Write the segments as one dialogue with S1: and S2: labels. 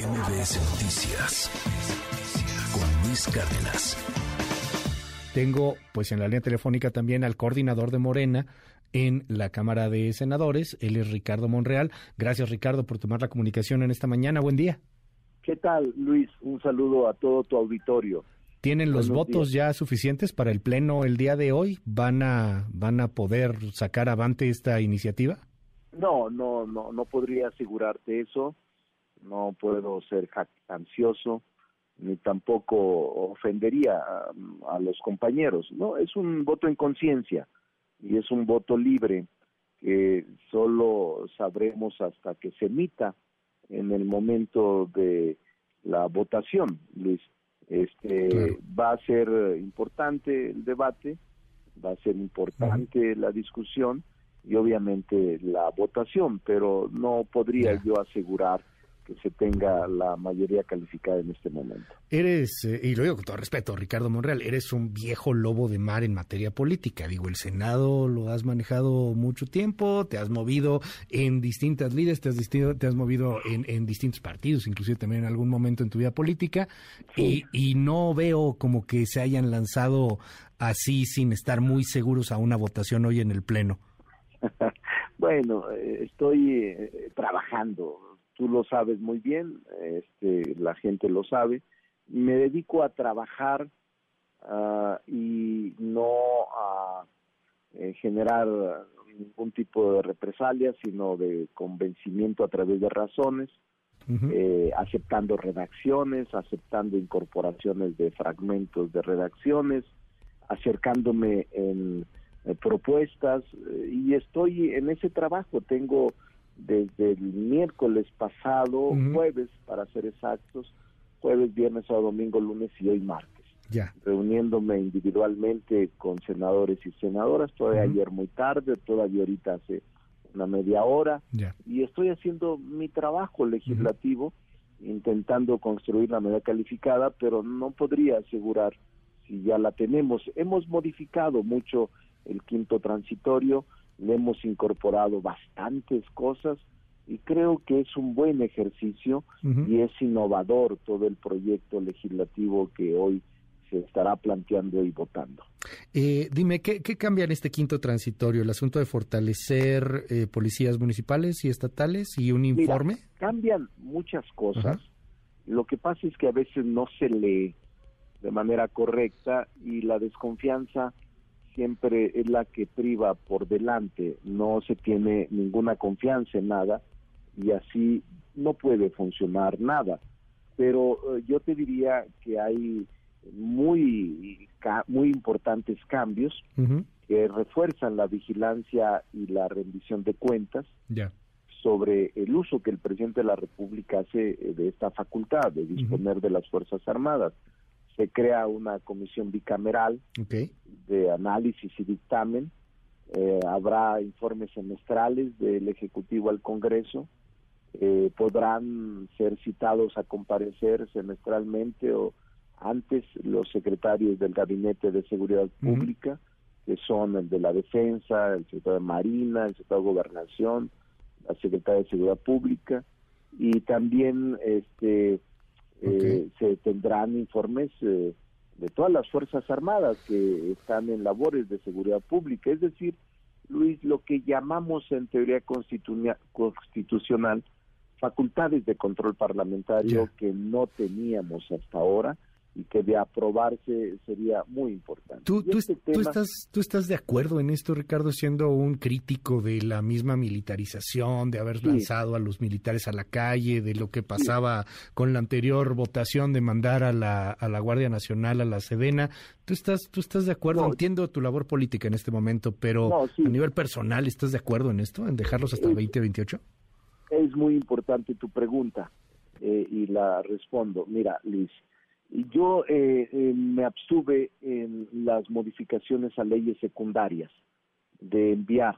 S1: MBS Noticias con Luis Cárdenas.
S2: Tengo pues en la línea telefónica también al coordinador de Morena en la Cámara de Senadores, él es Ricardo Monreal. Gracias Ricardo por tomar la comunicación en esta mañana. Buen día.
S3: ¿Qué tal Luis? Un saludo a todo tu auditorio.
S2: ¿Tienen los votos ya suficientes para el pleno el día de hoy? ¿Van a van a poder sacar avante esta iniciativa?
S3: No, no, no, no podría asegurarte eso no puedo ser ansioso ni tampoco ofendería a, los compañeros. No, es un voto en conciencia y es un voto libre que solo sabremos hasta que se emita en el momento de la votación, Luis. Este va a ser importante el debate, va a ser importante la discusión y obviamente la votación, pero no podría yo asegurar se tenga la mayoría calificada en este momento.
S2: Eres, eh, y lo digo con todo respeto, Ricardo Monreal, eres un viejo lobo de mar en materia política. Digo, el Senado lo has manejado mucho tiempo, te has movido en distintas líderes, te has, te has movido en, distintos partidos, inclusive también en algún momento en tu vida política, y, y no veo como que se hayan lanzado así sin estar muy seguros a una votación hoy en el Pleno.
S3: bueno, eh, estoy eh, trabajando tú lo sabes muy bien, este, la gente lo sabe, me dedico a trabajar uh, y no a eh, generar ningún tipo de represalia, sino de convencimiento a través de razones, eh, aceptando redacciones, aceptando incorporaciones de fragmentos de redacciones, acercándome en eh, propuestas y estoy en ese trabajo. Tengo desde el miércoles pasado, jueves para ser exactos, jueves, viernes, sábado, domingo, lunes y hoy martes. Ya. Reuniéndome individualmente con senadores y senadoras, todavía ayer muy tarde, todavía ahorita hace una media hora, y estoy haciendo mi trabajo legislativo, intentando construir la medida calificada, pero no podría asegurar si ya la tenemos. Hemos modificado mucho el quinto transitorio, le hemos incorporado bastantes cosas y creo que es un buen ejercicio y es innovador todo el proyecto legislativo que hoy se estará planteando y votando.
S2: Eh, dime, ¿qué, cambia en este quinto transitorio? ¿El asunto de fortalecer eh, policías municipales y estatales y un informe?
S3: cambian muchas cosas. Lo que pasa es que a veces no se lee de manera correcta y la desconfianza siempre es la que priva por delante, no se tiene ninguna confianza en nada y así no puede funcionar nada. Pero eh, yo te diría que hay muy, muy importantes cambios que refuerzan la vigilancia y la rendición de cuentas sobre el uso que el presidente de la República hace eh, de esta facultad de disponer de las Fuerzas Armadas. Se crea una comisión bicameral de análisis y dictamen. Eh, habrá informes semestrales del Ejecutivo al Congreso. Eh, podrán ser citados a comparecer semestralmente o antes los secretarios del Gabinete de Seguridad Pública, que son el de la Defensa, el secretario de Marina, el secretario de Gobernación, la secretaria de Seguridad Pública, y también este eh, se tendrán informes eh, de todas las Fuerzas Armadas que están en labores de seguridad pública. Es decir, Luis, lo que llamamos en teoría constitucional facultades de control parlamentario que no teníamos hasta ahora y que de aprobarse sería muy importante.
S2: ¿Tú, este estás, ¿Tú estás de acuerdo en esto, Ricardo, siendo un crítico de la misma militarización, de haber lanzado a los militares a la calle, de lo que pasaba con la anterior votación de mandar a la, a la Guardia Nacional a la Sedena? ¿Tú estás, tú estás de acuerdo? Entiendo tu labor política en este momento, pero a nivel personal, ¿estás de acuerdo en esto, en dejarlos hasta el 2028?
S3: Es muy importante tu pregunta eh, y la respondo. Mira, Liz, yo eh, eh, me abstuve en las modificaciones a leyes secundarias de enviar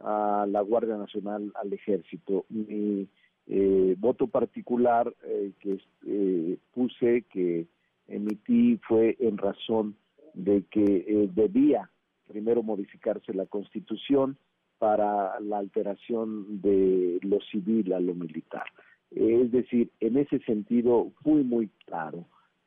S3: a la Guardia Nacional al Ejército. Mi eh, voto particular que puse, que emití, fue en razón de que debía primero modificarse la Constitución para la alteración de lo civil a lo militar. Es decir, en ese sentido fui muy claro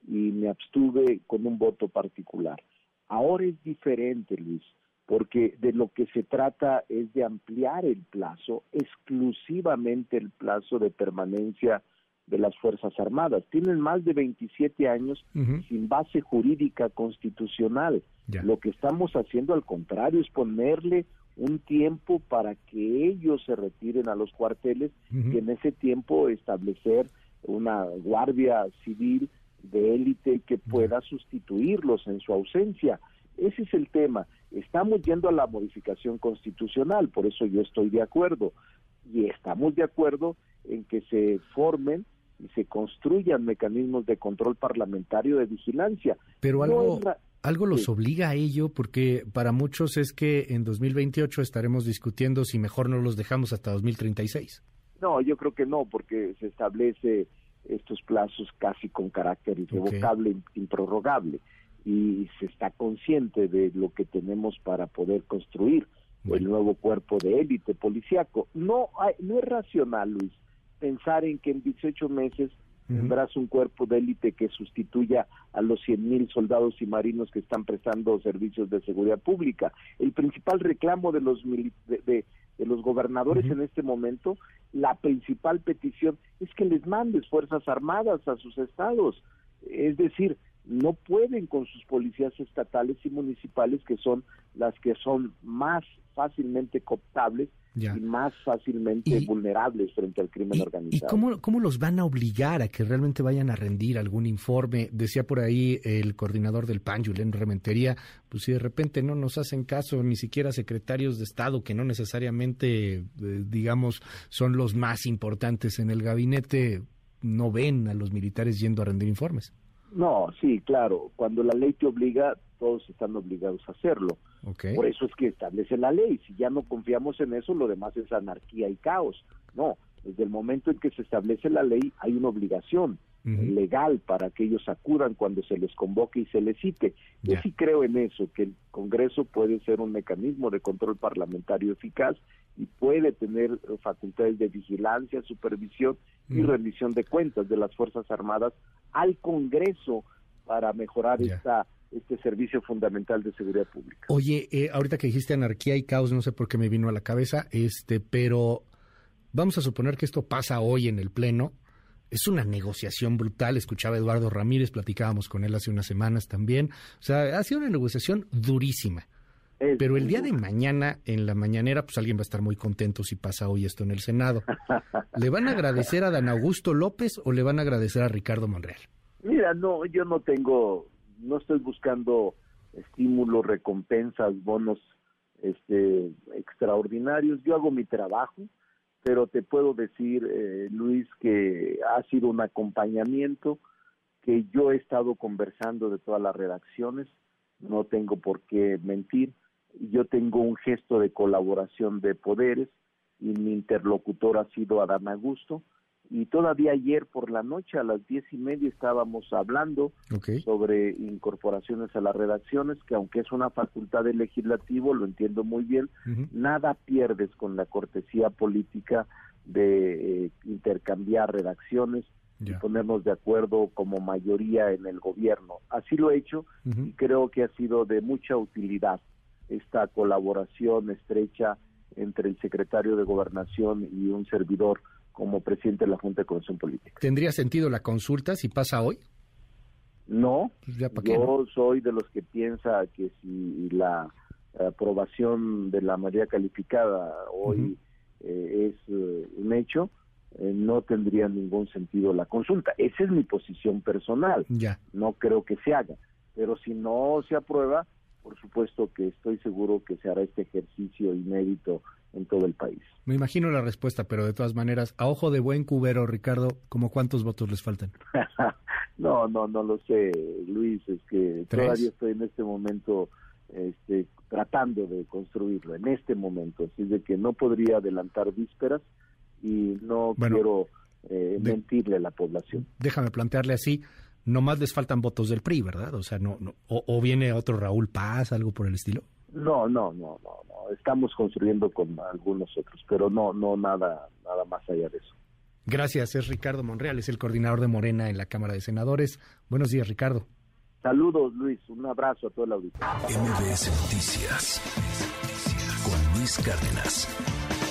S3: y me abstuve con un voto particular. Ahora es diferente, Luis, porque de lo que se trata es de ampliar el plazo, exclusivamente el plazo de permanencia de las Fuerzas Armadas. Tienen más de 27 años sin base jurídica constitucional. Lo que estamos haciendo al contrario es ponerle un tiempo para que ellos se retiren a los cuarteles y en ese tiempo establecer una guardia civil de élite que pueda sustituirlos en su ausencia. Ese es el tema. Estamos yendo a la modificación constitucional, por eso yo estoy de acuerdo. Y estamos de acuerdo en que se formen y se construyan mecanismos de control parlamentario de vigilancia.
S2: Pero algo, algo los obliga a ello, porque para muchos es que en 2028 estaremos discutiendo si mejor no los dejamos hasta 2036.
S3: No, yo creo que no, porque se establece estos plazos casi con carácter irrevocable, improrrogable, y se está consciente de lo que tenemos para poder construir el nuevo cuerpo de élite policiaco. No, no es racional, Luis, pensar en que en 18 meses tendrás un cuerpo de élite que sustituya a los 100 mil soldados y marinos que están prestando servicios de seguridad pública. El principal reclamo de los de, los gobernadores en este momento, la principal petición es que les mandes fuerzas armadas a sus estados. Es decir, no pueden con sus policías estatales y municipales que son las que son más fácilmente cooptables y más fácilmente vulnerables frente al crimen organizado.
S2: ¿Y cómo, cómo, los van a obligar a que realmente vayan a rendir algún informe? Decía por ahí el coordinador del PAN, Julián Rementería, pues si de repente no nos hacen caso ni siquiera secretarios de Estado, que no necesariamente, eh, digamos, son los más importantes en el gabinete, no ven a los militares yendo a rendir informes.
S3: No, sí, claro. Cuando la ley te obliga, todos están obligados a hacerlo. Por eso es que establece la ley. Si ya no confiamos en eso, lo demás es anarquía y caos. No, desde el momento en que se establece la ley, hay una obligación legal para que ellos acudan cuando se les convoque y se les cite. Yo sí creo en eso, que el Congreso puede ser un mecanismo de control parlamentario eficaz y puede tener facultades de vigilancia, supervisión y rendición de cuentas de las Fuerzas Armadas al Congreso para mejorar esta este servicio fundamental de seguridad pública.
S2: Oye, eh, ahorita que dijiste anarquía y caos, no sé por qué me vino a la cabeza, este, pero vamos a suponer que esto pasa hoy en el Pleno. Es una negociación brutal. Escuchaba a Eduardo Ramírez, platicábamos con él hace unas semanas también. O sea, ha sido una negociación durísima. Pero el día de mañana, en la mañanera, pues alguien va a estar muy contento si pasa hoy esto en el Senado. ¿Le van a agradecer a Dan Augusto López o le van a agradecer a Ricardo Monreal?
S3: Mira, no, yo no tengo, no estoy buscando estímulos, recompensas, bonos este, extraordinarios. Yo hago mi trabajo, pero te puedo decir, eh, Luis, que ha sido un acompañamiento, que yo he estado conversando de todas las redacciones, no tengo por qué mentir yo tengo un gesto de colaboración de poderes y mi interlocutor ha sido Adán Augusto y todavía ayer por la noche a las diez y media estábamos hablando sobre incorporaciones a las redacciones que aunque es una facultad del legislativo lo entiendo muy bien nada pierdes con la cortesía política de eh, intercambiar redacciones y ponernos de acuerdo como mayoría en el gobierno. Así lo he hecho y creo que ha sido de mucha utilidad esta colaboración estrecha entre el secretario de Gobernación y un servidor como presidente de la Junta de Coordinación Política.
S2: ¿Tendría sentido la consulta si pasa hoy?
S3: No, pues yo soy de los que piensa que si la aprobación de la mayoría calificada hoy eh, es eh, un hecho, eh, no tendría ningún sentido la consulta. Esa es mi posición personal.
S2: Ya.
S3: No creo que se haga. Pero si no se aprueba, por supuesto que estoy seguro que se hará este ejercicio inédito en todo el país.
S2: Me imagino la respuesta, pero de todas maneras, a ojo de buen cubero, Ricardo, ¿como cuántos votos les faltan?
S3: no, no, no lo sé, Luis, es que todavía estoy en este momento este, tratando de construirlo, en este momento, así de que no podría adelantar vísperas y no quiero eh, mentirle a la población.
S2: Déjame plantearle así, nomás les faltan votos del PRI, ¿verdad? O sea, no, no o, viene otro Raúl Paz, algo por el estilo.
S3: No, no, no, no, no. Estamos construyendo con algunos otros, pero no, no nada, nada más allá de eso.
S2: Gracias, es Ricardo Monreal, es el coordinador de Morena en la Cámara de Senadores. Buenos días, Ricardo.
S3: Saludos, Luis. Un abrazo a todo el auditorio.
S1: MBS Noticias con Luis Cárdenas.